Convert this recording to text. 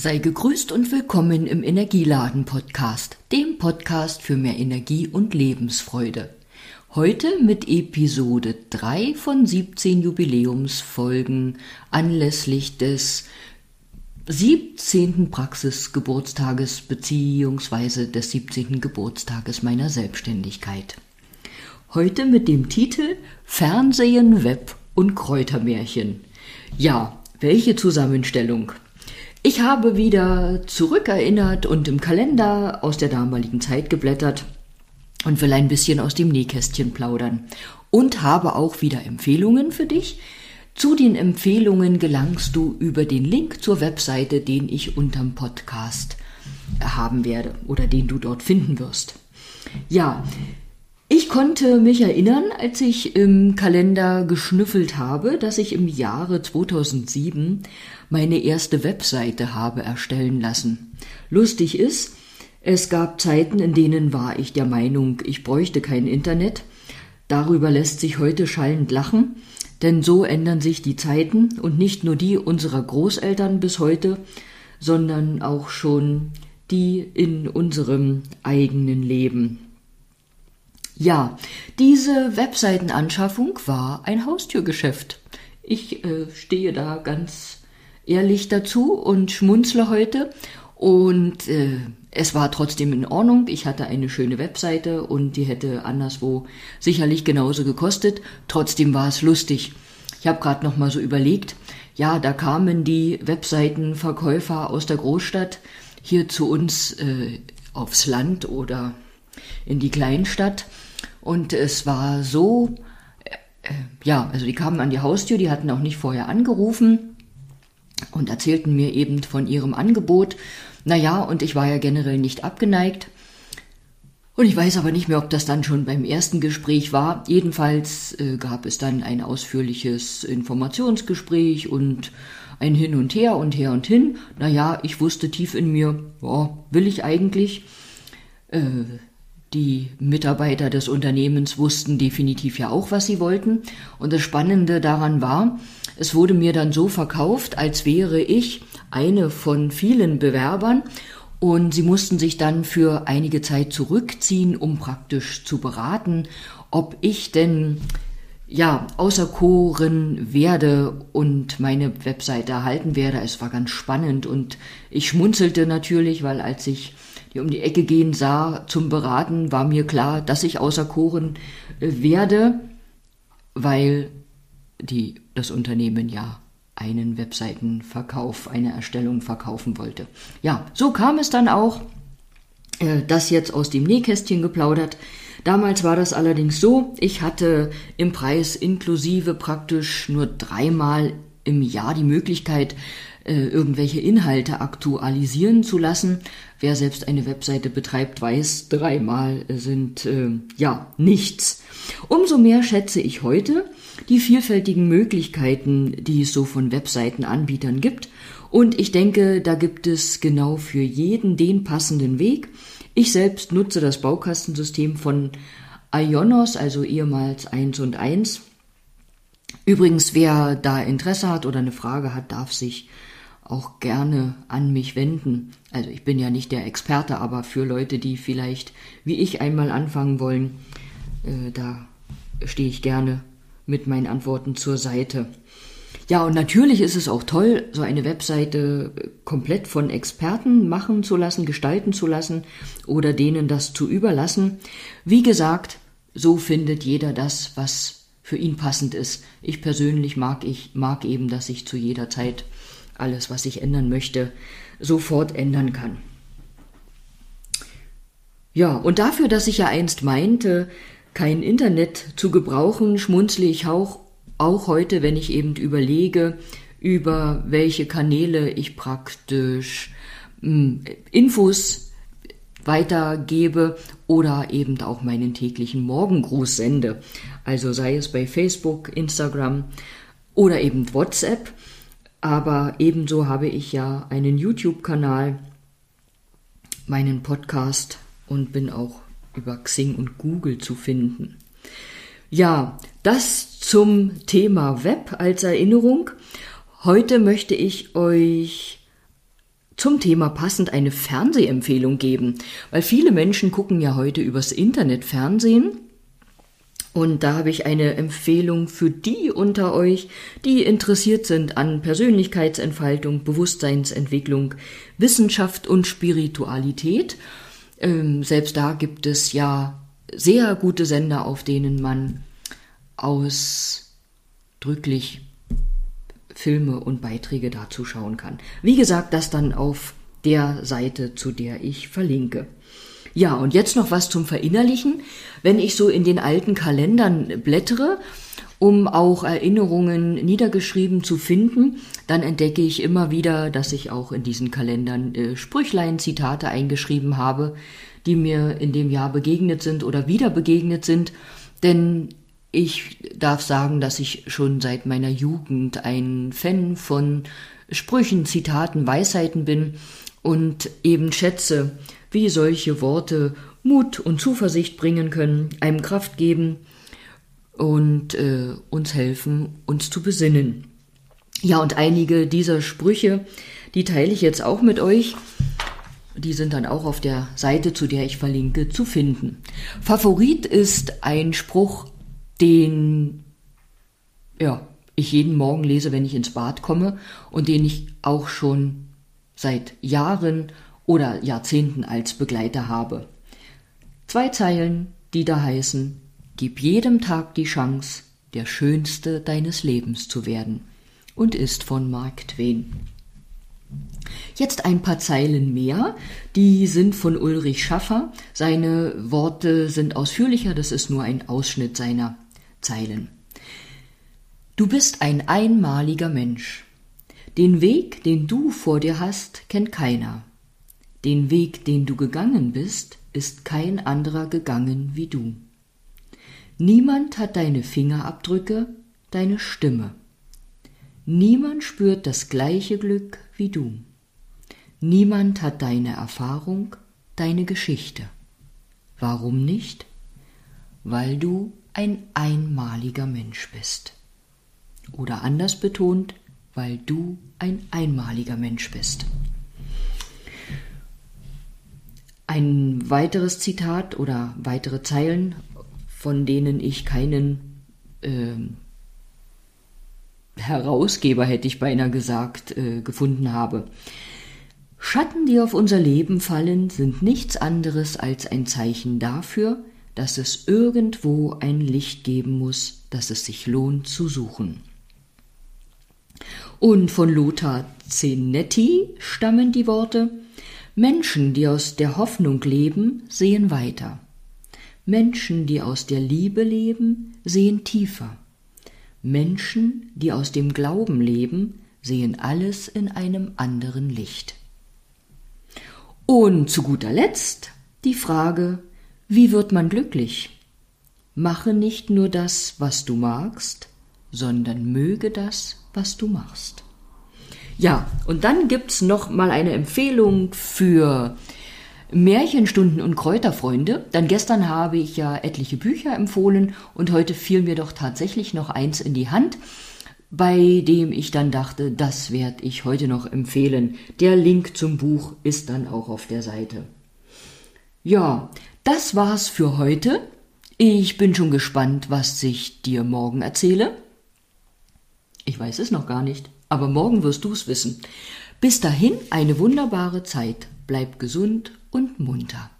Sei gegrüßt und willkommen im Energieladen Podcast, dem Podcast für mehr Energie und Lebensfreude. Heute mit Episode 3 von 17 Jubiläumsfolgen anlässlich des 17. Praxisgeburtstages bzw. des 17. Geburtstages meiner Selbstständigkeit. Heute mit dem Titel Fernsehen, Web und Kräutermärchen. Ja, welche Zusammenstellung. Ich habe wieder zurückerinnert und im Kalender aus der damaligen Zeit geblättert und will ein bisschen aus dem Nähkästchen plaudern. Und habe auch wieder Empfehlungen für dich. Zu den Empfehlungen gelangst du über den Link zur Webseite, den ich unterm Podcast haben werde oder den du dort finden wirst. Ja, ich konnte mich erinnern, als ich im Kalender geschnüffelt habe, dass ich im Jahre 2007 meine erste Webseite habe erstellen lassen. Lustig ist, es gab Zeiten, in denen war ich der Meinung, ich bräuchte kein Internet. Darüber lässt sich heute schallend lachen, denn so ändern sich die Zeiten und nicht nur die unserer Großeltern bis heute, sondern auch schon die in unserem eigenen Leben. Ja, diese Webseitenanschaffung war ein Haustürgeschäft. Ich äh, stehe da ganz ehrlich dazu und schmunzle heute. Und äh, es war trotzdem in Ordnung. Ich hatte eine schöne Webseite und die hätte anderswo sicherlich genauso gekostet. Trotzdem war es lustig. Ich habe gerade noch mal so überlegt. Ja, da kamen die Webseitenverkäufer aus der Großstadt hier zu uns äh, aufs Land oder in die Kleinstadt und es war so, äh, äh, ja, also die kamen an die Haustür, die hatten auch nicht vorher angerufen und erzählten mir eben von ihrem Angebot. Naja, und ich war ja generell nicht abgeneigt. Und ich weiß aber nicht mehr, ob das dann schon beim ersten Gespräch war. Jedenfalls äh, gab es dann ein ausführliches Informationsgespräch und ein Hin und Her und her und hin. Naja, ich wusste tief in mir, boah, will ich eigentlich? Äh, die Mitarbeiter des Unternehmens wussten definitiv ja auch, was sie wollten. Und das Spannende daran war, es wurde mir dann so verkauft, als wäre ich eine von vielen Bewerbern und sie mussten sich dann für einige Zeit zurückziehen, um praktisch zu beraten, ob ich denn ja auserkoren werde und meine Webseite erhalten werde. Es war ganz spannend und ich schmunzelte natürlich, weil als ich die um die Ecke gehen sah zum Beraten, war mir klar, dass ich auserkoren äh, werde, weil die, das Unternehmen ja einen Webseitenverkauf, eine Erstellung verkaufen wollte. Ja, so kam es dann auch, äh, das jetzt aus dem Nähkästchen geplaudert. Damals war das allerdings so, ich hatte im Preis inklusive praktisch nur dreimal im Jahr die Möglichkeit, äh, irgendwelche Inhalte aktualisieren zu lassen. Wer selbst eine Webseite betreibt, weiß, dreimal sind äh, ja nichts. Umso mehr schätze ich heute die vielfältigen Möglichkeiten, die es so von Webseitenanbietern gibt. Und ich denke, da gibt es genau für jeden den passenden Weg. Ich selbst nutze das Baukastensystem von Ionos, also ehemals 1 und 1. Übrigens, wer da Interesse hat oder eine Frage hat, darf sich auch gerne an mich wenden. Also ich bin ja nicht der Experte, aber für Leute, die vielleicht wie ich einmal anfangen wollen, äh, da stehe ich gerne mit meinen Antworten zur Seite. Ja, und natürlich ist es auch toll, so eine Webseite komplett von Experten machen zu lassen, gestalten zu lassen oder denen das zu überlassen. Wie gesagt, so findet jeder das, was für ihn passend ist. Ich persönlich mag ich mag eben, dass ich zu jeder Zeit alles, was ich ändern möchte, sofort ändern kann. Ja, und dafür, dass ich ja einst meinte, kein Internet zu gebrauchen, schmunzle ich auch, auch heute, wenn ich eben überlege, über welche Kanäle ich praktisch mh, hm, Infos weitergebe oder eben auch meinen täglichen Morgengruß sende. Also sei es bei Facebook, Instagram oder eben WhatsApp. Aber ebenso habe ich ja einen YouTube-Kanal, meinen Podcast und bin auch über Xing und Google zu finden. Ja, das zum Thema Web als Erinnerung. Heute möchte ich euch zum Thema passend eine Fernsehempfehlung geben, weil viele Menschen gucken ja heute übers Internet Fernsehen. Und da habe ich eine Empfehlung für die unter euch, die interessiert sind an Persönlichkeitsentfaltung, Bewusstseinsentwicklung, Wissenschaft und Spiritualität. Ähm, selbst da gibt es ja sehr gute Sender, auf denen man ausdrücklich Filme und Beiträge dazu schauen kann. Wie gesagt, das dann auf der Seite, zu der ich verlinke. Ja, und jetzt noch was zum Verinnerlichen. Wenn ich so in den alten Kalendern blättere, um auch Erinnerungen niedergeschrieben zu finden, dann entdecke ich immer wieder, dass ich auch in diesen Kalendern äh, Sprüchlein, Zitate eingeschrieben habe, die mir in dem Jahr begegnet sind oder wieder begegnet sind. Denn ich darf sagen, dass ich schon seit meiner Jugend ein Fan von Sprüchen, Zitaten, Weisheiten bin und eben schätze, wie solche Worte Mut und Zuversicht bringen können, einem Kraft geben und äh, uns helfen, uns zu besinnen. Ja, und einige dieser Sprüche, die teile ich jetzt auch mit euch. Die sind dann auch auf der Seite, zu der ich verlinke, zu finden. Favorit ist ein Spruch den ja, ich jeden Morgen lese, wenn ich ins Bad komme und den ich auch schon seit Jahren oder Jahrzehnten als Begleiter habe. Zwei Zeilen, die da heißen, gib jedem Tag die Chance, der Schönste deines Lebens zu werden und ist von Mark Twain. Jetzt ein paar Zeilen mehr, die sind von Ulrich Schaffer. Seine Worte sind ausführlicher, das ist nur ein Ausschnitt seiner Zeilen. Du bist ein einmaliger Mensch. Den Weg, den du vor dir hast, kennt keiner. Den Weg, den du gegangen bist, ist kein anderer gegangen wie du. Niemand hat deine Fingerabdrücke, deine Stimme. Niemand spürt das gleiche Glück wie du. Niemand hat deine Erfahrung, deine Geschichte. Warum nicht? Weil du ein einmaliger Mensch bist. Oder anders betont, weil du ein einmaliger Mensch bist. Ein weiteres Zitat oder weitere Zeilen, von denen ich keinen äh, Herausgeber, hätte ich beinahe gesagt, äh, gefunden habe. Schatten, die auf unser Leben fallen, sind nichts anderes als ein Zeichen dafür, dass es irgendwo ein Licht geben muss, das es sich lohnt zu suchen. Und von Lothar Zenetti stammen die Worte Menschen, die aus der Hoffnung leben, sehen weiter. Menschen, die aus der Liebe leben, sehen tiefer. Menschen, die aus dem Glauben leben, sehen alles in einem anderen Licht. Und zu guter Letzt die Frage, wie wird man glücklich? Mache nicht nur das, was du magst, sondern möge das, was du machst. Ja, und dann gibt's noch mal eine Empfehlung für Märchenstunden und Kräuterfreunde. Dann gestern habe ich ja etliche Bücher empfohlen und heute fiel mir doch tatsächlich noch eins in die Hand, bei dem ich dann dachte, das werde ich heute noch empfehlen. Der Link zum Buch ist dann auch auf der Seite. Ja, das war's für heute. Ich bin schon gespannt, was ich dir morgen erzähle. Ich weiß es noch gar nicht, aber morgen wirst du's wissen. Bis dahin eine wunderbare Zeit. Bleib gesund und munter.